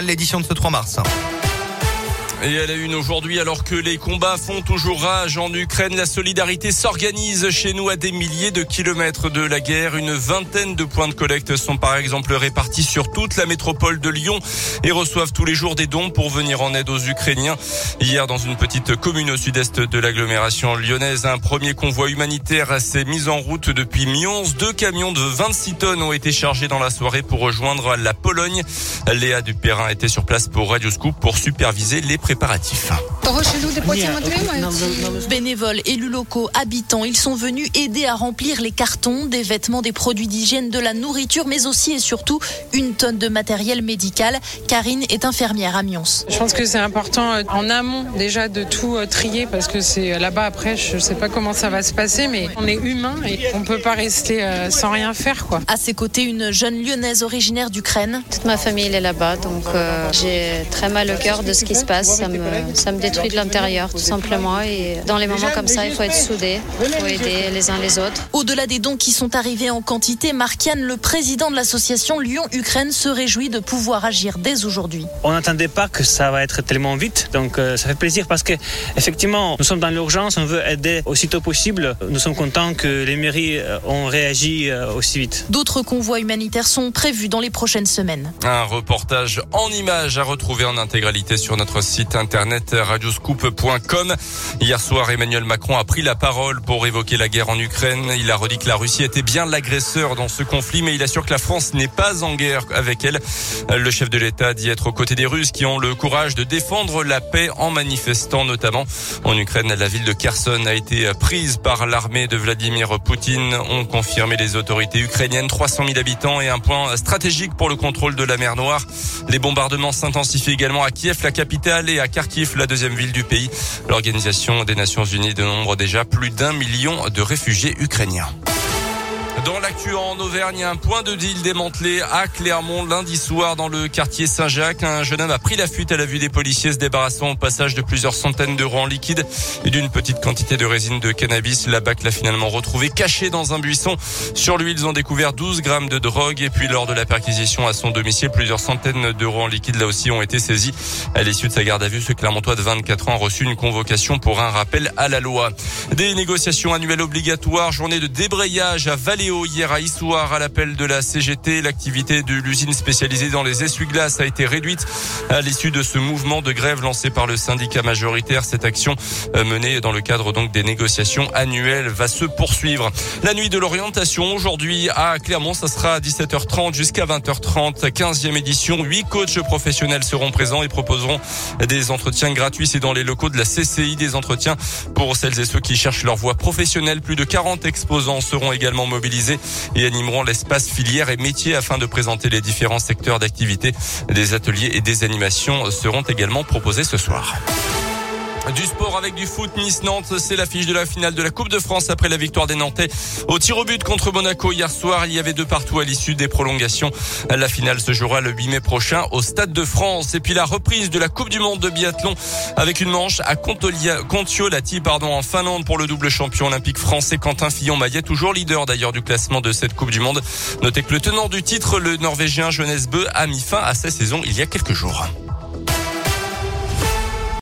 l'édition de ce 3 mars? Et elle a une aujourd'hui, alors que les combats font toujours rage en Ukraine, la solidarité s'organise chez nous à des milliers de kilomètres de la guerre. Une vingtaine de points de collecte sont par exemple répartis sur toute la métropole de Lyon et reçoivent tous les jours des dons pour venir en aide aux Ukrainiens. Hier, dans une petite commune au sud-est de l'agglomération lyonnaise, un premier convoi humanitaire s'est mis en route depuis Mions. Deux camions de 26 tonnes ont été chargés dans la soirée pour rejoindre la Pologne. Léa Dupérin était sur place pour Radio Scoop pour superviser les préparatifs. Bénévoles, élus locaux, habitants, ils sont venus aider à remplir les cartons, des vêtements, des produits d'hygiène, de la nourriture, mais aussi et surtout une tonne de matériel médical. Karine est infirmière à Mions. Je pense que c'est important euh, en amont déjà de tout euh, trier parce que c'est euh, là-bas après, je ne sais pas comment ça va se passer, mais on est humain et on peut pas rester sans rien faire quoi. À ses côtés, une jeune lyonnaise originaire d'Ukraine. Toute ma famille elle est là-bas, donc j'ai très mal au cœur de ce qui se passe. Ça me, ça me détruit de l'intérieur tout simplement. Et dans les moments comme ça, il faut être soudé, il faut aider les uns les autres. Au-delà des dons qui sont arrivés en quantité, Markian, le président de l'association Lyon-Ukraine, se réjouit de pouvoir agir dès aujourd'hui. On n'attendait pas que ça va être tellement vite, donc euh, ça fait plaisir parce que effectivement, nous sommes dans l'urgence, on veut aider aussitôt possible. Nous sommes contents que les mairies euh, ont réagi euh, aussi vite. D'autres convois humanitaires sont prévus dans les prochaines semaines. Un reportage en images à retrouver en intégralité sur notre site internet radioscoop.com. Hier soir, Emmanuel Macron a pris la parole pour évoquer la guerre en Ukraine. Il a redit que la Russie était bien l'agresseur dans ce conflit, mais il assure que la France n'est pas en guerre avec elle. Le chef de l'État dit être aux côtés des Russes qui ont le courage de défendre la paix en manifestant notamment en Ukraine. La ville de Kherson a été prise par l'armée de Vladimir Poutine, ont confirmé les autorités ukrainiennes. 300 000 habitants et un point stratégique pour le contrôle de la mer Noire. Les bombardements s'intensifient également à Kiev, la capitale, à Kharkiv, la deuxième ville du pays. L'Organisation des Nations Unies dénombre déjà plus d'un million de réfugiés ukrainiens. Dans l'actu en Auvergne, un point de deal démantelé à Clermont lundi soir dans le quartier Saint-Jacques. Un jeune homme a pris la fuite à la vue des policiers se débarrassant au passage de plusieurs centaines d'euros en liquide et d'une petite quantité de résine de cannabis. La BAC l'a finalement retrouvé caché dans un buisson. Sur lui, ils ont découvert 12 grammes de drogue et puis lors de la perquisition à son domicile, plusieurs centaines d'euros en liquide là aussi ont été saisis. À l'issue de sa garde à vue, ce Clermontois de 24 ans a reçu une convocation pour un rappel à la loi. Des négociations annuelles obligatoires, journée de débrayage à Hier à Issoire à l'appel de la CGT. L'activité de l'usine spécialisée dans les essuie-glaces a été réduite à l'issue de ce mouvement de grève lancé par le syndicat majoritaire. Cette action euh, menée dans le cadre donc des négociations annuelles va se poursuivre. La nuit de l'orientation aujourd'hui à Clermont, ça sera à 17h30 jusqu'à 20h30. 15e édition. Huit coachs professionnels seront présents et proposeront des entretiens gratuits. C'est dans les locaux de la CCI des entretiens pour celles et ceux qui cherchent leur voie professionnelle. Plus de 40 exposants seront également mobilisés et animeront l'espace filière et métiers afin de présenter les différents secteurs d'activité. Des ateliers et des animations seront également proposés ce soir. Du sport avec du foot, Nice-Nantes, c'est l'affiche de la finale de la Coupe de France après la victoire des Nantais au tir au but contre Monaco hier soir. Il y avait deux partout à l'issue des prolongations. La finale se jouera le 8 mai prochain au Stade de France. Et puis la reprise de la Coupe du Monde de biathlon avec une manche à Kontiolahti, pardon, en Finlande pour le double champion olympique français Quentin Fillon-Maillet, toujours leader d'ailleurs du classement de cette Coupe du Monde. Notez que le tenant du titre, le Norvégien Johannes Bö, a mis fin à sa saison il y a quelques jours.